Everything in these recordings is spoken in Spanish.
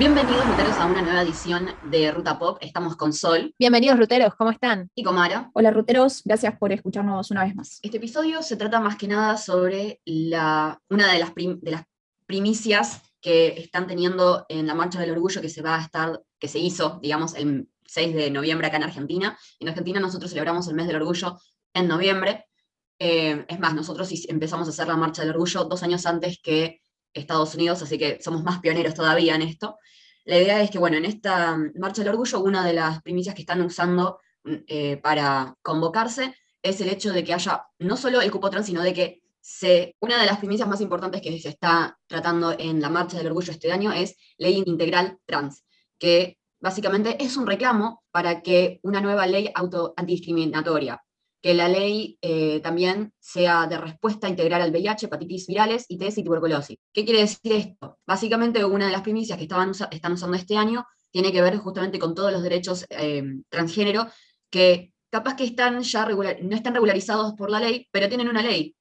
Bienvenidos, ruteros, a una nueva edición de Ruta Pop. Estamos con Sol. Bienvenidos, ruteros, ¿cómo están? Y con Mara. Hola, ruteros, gracias por escucharnos una vez más. Este episodio se trata más que nada sobre la, una de las, de las primicias que están teniendo en la Marcha del Orgullo que se va a estar, que se hizo, digamos, el 6 de noviembre acá en Argentina. En Argentina nosotros celebramos el mes del orgullo en noviembre. Eh, es más, nosotros empezamos a hacer la Marcha del Orgullo dos años antes que Estados Unidos, así que somos más pioneros todavía en esto. La idea es que, bueno, en esta Marcha del Orgullo, una de las primicias que están usando mm, eh, para convocarse es el hecho de que haya no solo el cupo trans, sino de que se, una de las primicias más importantes que se está tratando en la Marcha del Orgullo este año es ley integral trans, que básicamente es un reclamo para que una nueva ley auto antidiscriminatoria que la ley eh, también sea de respuesta integral al VIH, hepatitis virales, ITS y tuberculosis. ¿Qué quiere decir esto? Básicamente, una de las primicias que estaban, están usando este año tiene que ver justamente con todos los derechos eh, transgénero que capaz que están ya no están regularizados por la ley, pero tienen una ley,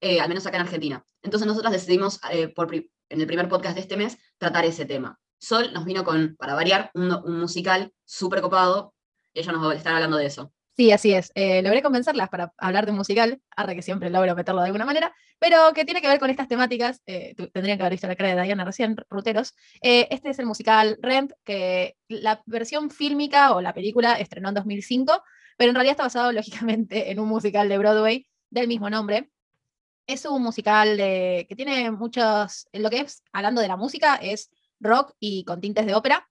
eh, al menos acá en Argentina. Entonces nosotros decidimos, en el primer podcast de este mes, tratar ese tema. Sol nos vino con, para variar, un, musical súper copado, y ella nos va a estar hablando de eso. Sí, así es. Eh, logré convencerlas para hablar de un musical, arre que siempre logro meterlo de alguna manera, pero que tiene que ver con estas temáticas. Eh, tendrían que haber visto la cara de Diana recién, ruteros. Eh, este es el musical Rent, que la versión fílmica o la película estrenó en 2005, pero en realidad está basado lógicamente en un musical de Broadway del mismo nombre. Es un musical que tiene muchos, lo que es, hablando de la música, es rock y con tintes de ópera.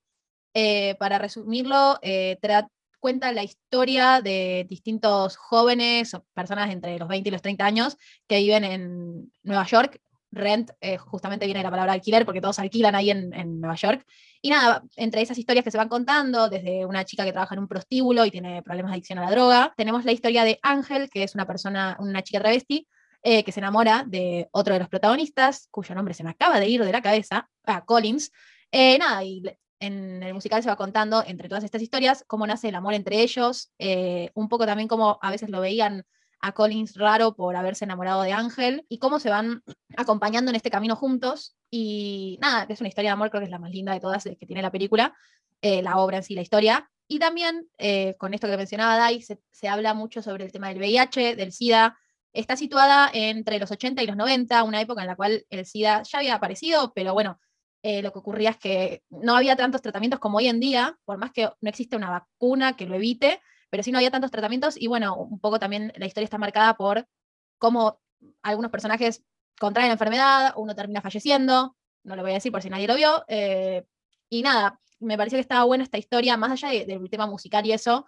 para resumirlo, trata cuenta la historia de distintos jóvenes personas entre los 20 y los 30 años que viven en Nueva York. Rent eh, justamente viene de la palabra alquiler porque todos alquilan ahí en, Nueva York. Y nada, entre esas historias que se van contando, desde una chica que trabaja en un prostíbulo y tiene problemas de adicción a la droga, tenemos la historia de Ángel, que es una persona, una chica travesti, eh, que se enamora de otro de los protagonistas, cuyo nombre se me acaba de ir de la cabeza, a Collins. Eh, nada, y en el musical se va contando, entre todas estas historias, cómo nace el amor entre ellos, eh, un poco también cómo a veces lo veían a Collins raro por haberse enamorado de Ángel y cómo se van acompañando en este camino juntos. Y nada, es una historia de amor, creo que es la más linda de todas que tiene la película, eh, la obra en sí, la historia. Y también, eh, con esto que mencionaba Dai, se, se, habla mucho sobre el tema del VIH, del SIDA. Está situada entre los 80 y los 90, una época en la cual el SIDA ya había aparecido, pero bueno, eh, lo que ocurría es que no había tantos tratamientos como hoy en día, por más que no existe una vacuna que lo evite, pero sí no había tantos tratamientos y bueno, un poco también la historia está marcada por cómo algunos personajes contraen la enfermedad, uno termina falleciendo, no lo voy a decir por si nadie lo vio, eh, y nada, me pareció que estaba buena esta historia, más allá del tema musical y eso,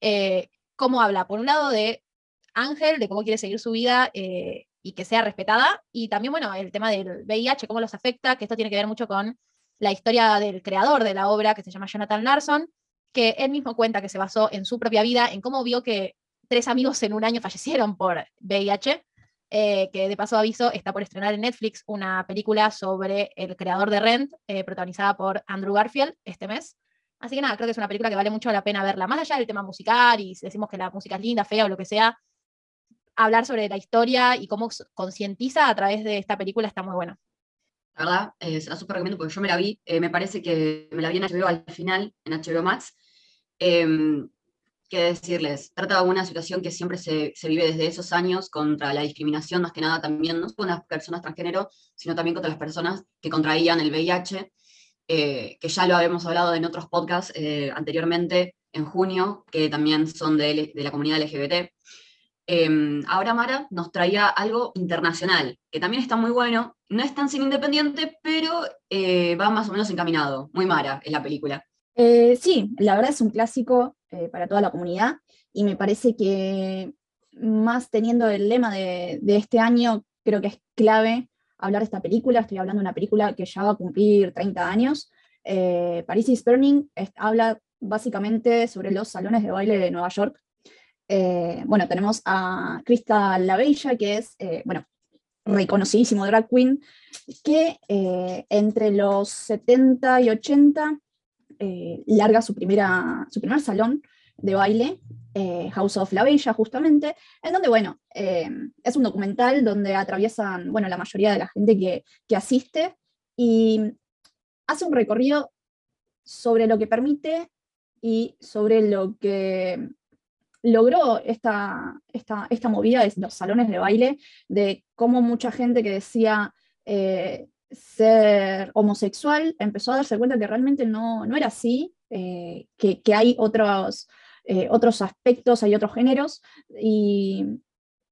eh, cómo habla, por un lado, de Ángel, de cómo quiere seguir su vida y que sea respetada. Y también, bueno, el tema del VIH, cómo los afecta, que esto tiene que ver mucho con la historia del creador de la obra, que se llama Jonathan Larson, que él mismo cuenta que se basó en su propia vida, en cómo vio que tres amigos en un año fallecieron por VIH, eh, que de paso aviso está por estrenar en Netflix una película sobre el creador de Rent, eh, protagonizada por Andrew Garfield este mes. Así que nada, creo que es una película que vale mucho la pena verla, más allá del tema musical y si decimos que la música es linda, fea o lo que sea, hablar sobre la historia y cómo concientiza a través de esta película está muy buena. La verdad, eh, la súper recomiendo porque yo me la vi, eh, me parece que me la vi en HBO al final, en HBO Max. Eh, ¿Qué decirles? Trata de una situación que siempre se, se, vive desde esos años contra la discriminación, más que nada también, no solo con las personas transgénero, sino también contra las personas que contraían el VIH, eh, que ya lo habíamos hablado en otros podcasts anteriormente, en junio, que también son de, de la comunidad LGBT. Em, ahora Mara nos traía algo internacional, que también está muy bueno. No es tan sin independiente, pero eh, va más o menos encaminado. Muy Mara es la película. Eh, sí, la verdad es un clásico eh, para toda la comunidad y me parece que más teniendo el lema de, este año, creo que es clave hablar de esta película. Estoy hablando de una película que ya va a cumplir 30 años. Paris is Burning habla básicamente sobre los salones de baile de Nueva York eh, bueno, tenemos a Crystal Bella, que es, eh, bueno, reconocidísimo drag queen, que eh, entre los 70 y 80 larga su, primera, su primer salón de baile, House of La Bella, justamente, en donde, bueno, es un documental donde atraviesan, bueno, la mayoría de la gente que, que asiste y hace un recorrido sobre lo que permite y sobre lo que logró esta, esta, esta movida de los salones de baile, de cómo mucha gente que decía eh, ser homosexual empezó a darse cuenta que realmente no, no era así, eh, que, hay otros, eh, otros aspectos, hay otros géneros, y,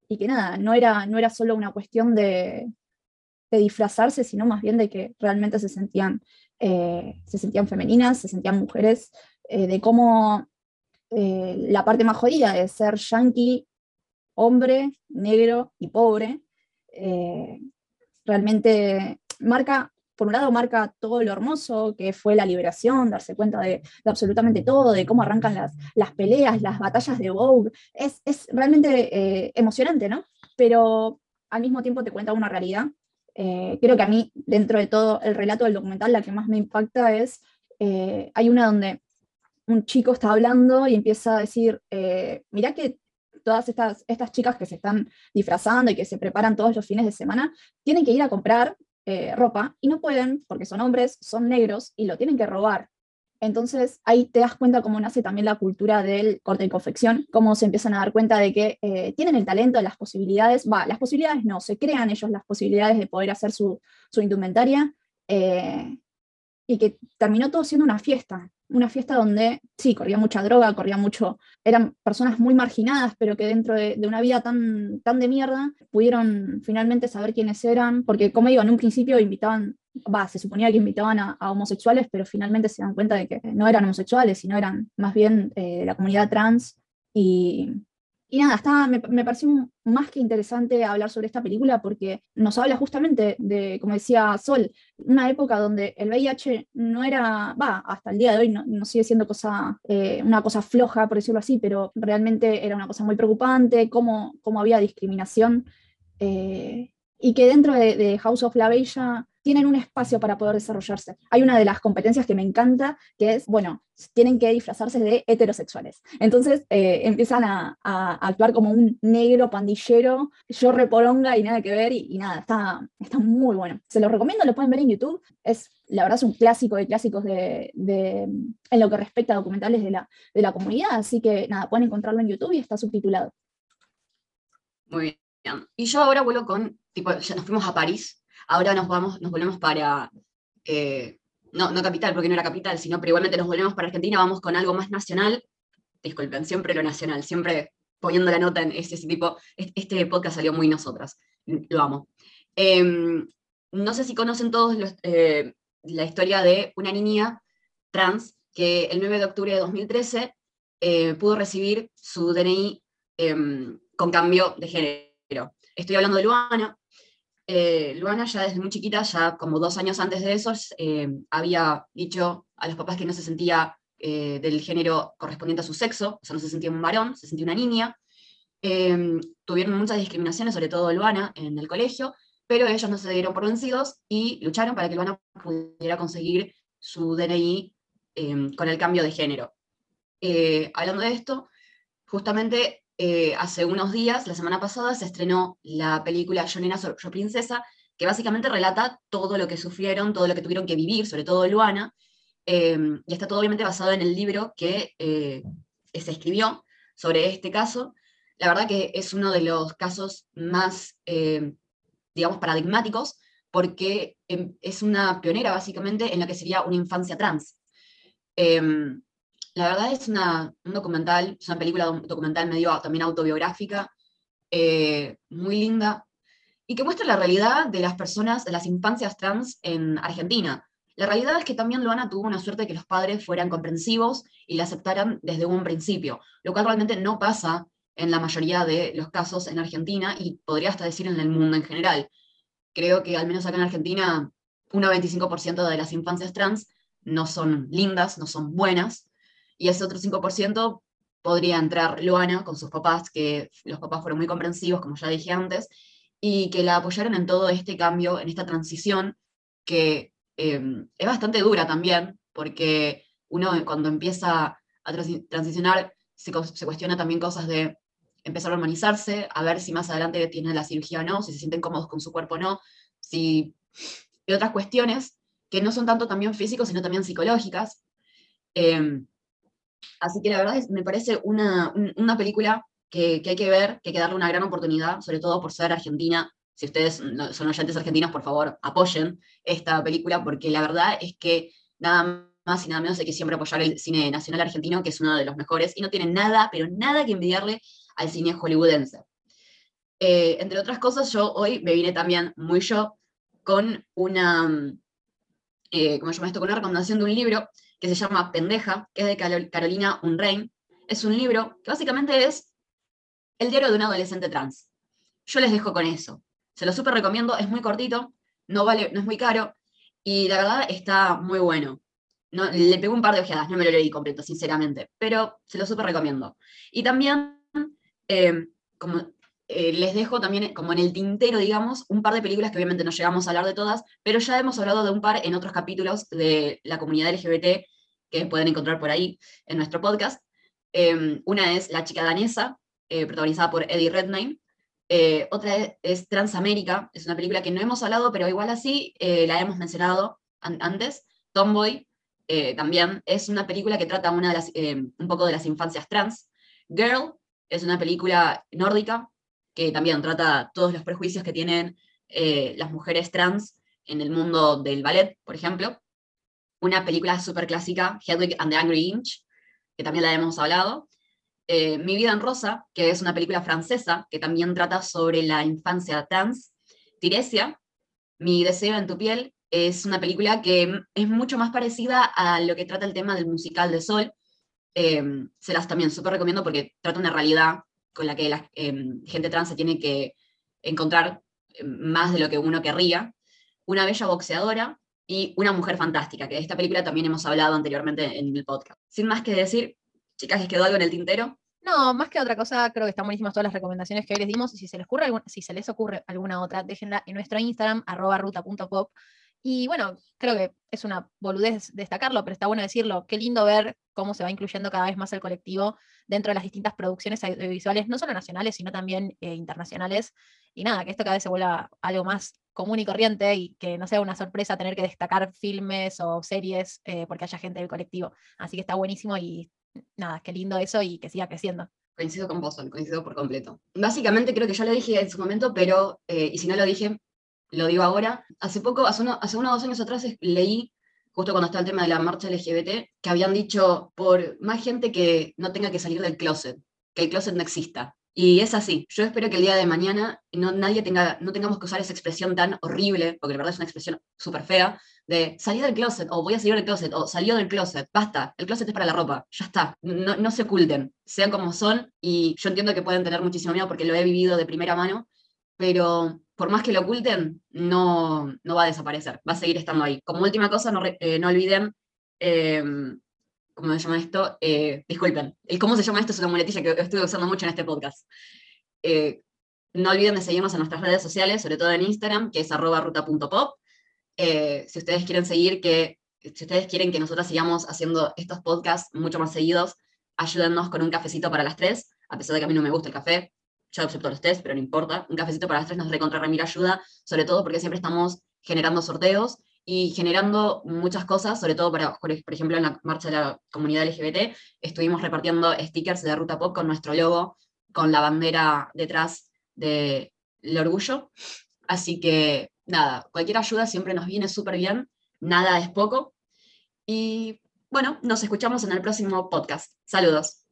que nada, no era, no era solo una cuestión de, de disfrazarse, sino más bien de que realmente se sentían, se sentían femeninas, se sentían mujeres, de cómo eh, la parte más jodida de ser yankee, hombre, negro y pobre, eh, realmente marca, por un lado marca todo lo hermoso que fue la liberación, darse cuenta de, absolutamente todo, de cómo arrancan las, las, peleas, las batallas de Vogue, es, es realmente eh, emocionante, ¿no? Pero al mismo tiempo te cuenta una realidad. creo que a mí, dentro de todo el relato del documental, la que más me impacta es, hay una donde un chico está hablando y empieza a decir, eh, mirá que todas estas, estas chicas que se están disfrazando y que se preparan todos los fines de semana, tienen que ir a comprar eh, ropa y no pueden porque son hombres, son negros y lo tienen que robar. Entonces ahí te das cuenta cómo nace también la cultura del corte y confección, cómo se empiezan a dar cuenta de que eh, tienen el talento, las posibilidades, va, las posibilidades no, se crean ellos las posibilidades de poder hacer su, su indumentaria y que terminó todo siendo una fiesta una fiesta donde sí, corría mucha droga, corría mucho, eran personas muy marginadas, pero que dentro de, una vida tan, tan de mierda pudieron finalmente saber quiénes eran, porque como digo, en un principio invitaban, va, se suponía que invitaban a, homosexuales, pero finalmente se dan cuenta de que no eran homosexuales, sino eran más bien eh, la comunidad trans y, y nada, está, me, pareció más que interesante hablar sobre esta película porque nos habla justamente de, como decía Sol, una época donde el VIH no era, va, hasta el día de hoy no, sigue siendo cosa, eh, una cosa floja, por decirlo así, pero realmente era una cosa muy preocupante, cómo, cómo había discriminación. Eh, y que dentro de, de, House of la Bella tienen un espacio para poder desarrollarse. Hay una de las competencias que me encanta, que es, bueno, tienen que disfrazarse de heterosexuales. Entonces eh, empiezan a, actuar como un negro pandillero, yo reporonga y nada que ver, y, nada, está, está muy bueno. Se lo recomiendo, lo pueden ver en YouTube. Es, la verdad, es un clásico de clásicos de, en lo que respecta a documentales de la, de la comunidad, así que nada, pueden encontrarlo en YouTube y está subtitulado. Muy bien. Y yo ahora vuelvo con, tipo, ya nos fuimos a París Ahora nos, volvemos para, eh, no, no capital, porque no era capital, sino pero igualmente nos volvemos para Argentina, vamos con algo más nacional. Disculpen, siempre lo nacional, siempre poniendo la nota en ese, tipo. Este podcast salió muy nosotras, lo amo. Em, no sé si conocen todos eh, la historia de una niña trans que el 9 de octubre de 2013 eh, pudo recibir su DNI em, con cambio de género. Estoy hablando de Luana, eh, Luana ya desde muy chiquita, ya como dos años antes de eso, eh, había dicho a los papás que no se sentía eh, del género correspondiente a su sexo, o sea, no se sentía un varón, se sentía una niña. tuvieron muchas discriminaciones, sobre todo Luana, en el colegio, pero ellos no se dieron por vencidos y lucharon para que Luana pudiera conseguir su DNI con el cambio de género. hablando de esto, justamente eh, hace unos días, la semana pasada, se estrenó la película Yo Nena, Yo Princesa, que básicamente relata todo lo que sufrieron, todo lo que tuvieron que vivir, sobre todo Luana, em, y está todo obviamente basado en el libro que eh, se escribió sobre este caso. La verdad que es uno de los casos más, em, digamos, paradigmáticos, porque em, es una pionera básicamente en lo que sería una infancia trans. La verdad es una, un documental, es una película documental medio también autobiográfica, eh, muy linda, y que muestra la realidad de las personas, de las infancias trans en Argentina. La realidad es que también Luana tuvo una suerte de que los padres fueran comprensivos y la aceptaran desde un principio, lo cual realmente no pasa en la mayoría de los casos en Argentina y podría hasta decir en el mundo en general. Creo que al menos acá en Argentina, un 25% de las infancias trans no son lindas, no son buenas, y ese otro 5% podría entrar Luana con sus papás, que los papás fueron muy comprensivos, como ya dije antes, y que la apoyaron en todo este cambio, en esta transición, que em, es bastante dura también, porque uno cuando empieza a transicionar se, cuestiona también cosas de empezar a hormonizarse, a ver si más adelante tiene la cirugía o no, si se sienten cómodos con su cuerpo o no, si... y otras cuestiones que no son tanto también físicos, sino también psicológicas, Em, así que la verdad es, me parece una, una película que, que, hay que ver, que hay que darle una gran oportunidad, sobre todo por ser argentina. Si ustedes son oyentes argentinos, por favor, apoyen esta película, porque la verdad es que nada más y nada menos hay que siempre apoyar el cine nacional argentino, que es uno de los mejores, y no tiene nada, pero nada que envidiarle al cine hollywoodense. Eh, entre otras cosas, yo hoy me vine también muy yo con una, eh, ¿cómo se llama esto? Con una recomendación de un libro que se llama Pendeja, que es de Carolina Unrein. Es un libro que básicamente es el diario de un adolescente trans. Yo les dejo con eso. Se lo súper recomiendo, es muy cortito, no, vale, no es muy caro y la verdad está muy bueno. No, le pego un par de ojeadas, no me lo leí completo, sinceramente, pero se lo súper recomiendo. Y también, eh, como eh, les dejo también como en el tintero, digamos, un par de películas que obviamente no llegamos a hablar de todas, pero ya hemos hablado de un par en otros capítulos de la comunidad LGBT que pueden encontrar por ahí en nuestro podcast. Em, una es La chica danesa, eh, protagonizada por Eddie Redmayne. Eh, otra es, Transamérica, es una película que no hemos hablado, pero igual así la hemos mencionado antes. Tomboy, también es una película que trata una de las, un poco de las infancias trans. Girl es una película nórdica que también trata todos los prejuicios que tienen eh, las mujeres trans en el mundo del ballet, por ejemplo. Una película súper clásica, Hedwig and the Angry Inch, que también la hemos hablado. Eh, Mi vida en rosa, que es una película francesa que también trata sobre la infancia trans. Tiresia, Mi deseo en tu piel, es una película que es mucho más parecida a lo que trata el tema del musical de Sol. Eh, se las también súper recomiendo porque trata una realidad con la que la em, gente trans se tiene que encontrar em, más de lo que uno querría, una bella boxeadora y una mujer fantástica, que de esta película también hemos hablado anteriormente en el podcast. Sin más que decir, chicas, ¿les quedó algo en el tintero? No, más que otra cosa, creo que están buenísimas todas las recomendaciones que hoy les dimos. Y si se les ocurre, si se les ocurre alguna otra, déjenla en nuestro Instagram, arroba ruta.pop. Y bueno, creo que es una boludez destacarlo, pero está bueno decirlo. Qué lindo ver cómo se va incluyendo cada vez más el colectivo dentro de las distintas producciones audiovisuales, no solo nacionales, sino también eh, internacionales. Y nada, que esto cada vez se vuelva algo más común y corriente y que no sea una sorpresa tener que destacar filmes o series eh, porque haya gente del colectivo. Así que está buenísimo y nada, qué lindo eso y que siga creciendo. Coincido con vos, coincido por completo. Básicamente creo que ya lo dije en su momento, pero, eh, y si no lo dije, lo digo ahora. Hace poco, hace uno, hace uno o dos años atrás, leí justo cuando está el tema de la marcha LGBT, que habían dicho, por más gente que no tenga que salir del closet, que el closet no exista. Y es así. Yo espero que el día de mañana no, nadie tenga, no tengamos que usar esa expresión tan horrible, porque la verdad es una expresión súper fea, de salir del closet, o voy a salir del closet, o salió del closet. Basta, el closet es para la ropa, ya está. No, no se oculten, sean como son, y yo entiendo que pueden tener muchísimo miedo porque lo he vivido de primera mano, pero por más que lo oculten, no, no va a desaparecer, va a seguir estando ahí. Como última cosa, no, eh, no olviden, eh, ¿cómo se llama esto? Eh, disculpen, el cómo se llama esto es una muletilla que estuve usando mucho en este podcast. no olviden de seguirnos en nuestras redes sociales, sobre todo en Instagram, que es arroba ruta.pop. si ustedes quieren seguir, que, si ustedes quieren que nosotros sigamos haciendo estos podcasts mucho más seguidos, ayúdennos con un cafecito para las tres, a pesar de que a mí no me gusta el café, yo acepto los test, pero no importa. Un cafecito para las tres nos recontra remira ayuda, sobre todo porque siempre estamos generando sorteos y generando muchas cosas, sobre todo para, por ejemplo, en la marcha de la comunidad LGBT, estuvimos repartiendo stickers de Ruta Pop con nuestro logo, con la bandera detrás del orgullo. Así que, nada, cualquier ayuda siempre nos viene súper bien, nada es poco. Y bueno, nos escuchamos en el próximo podcast. Saludos.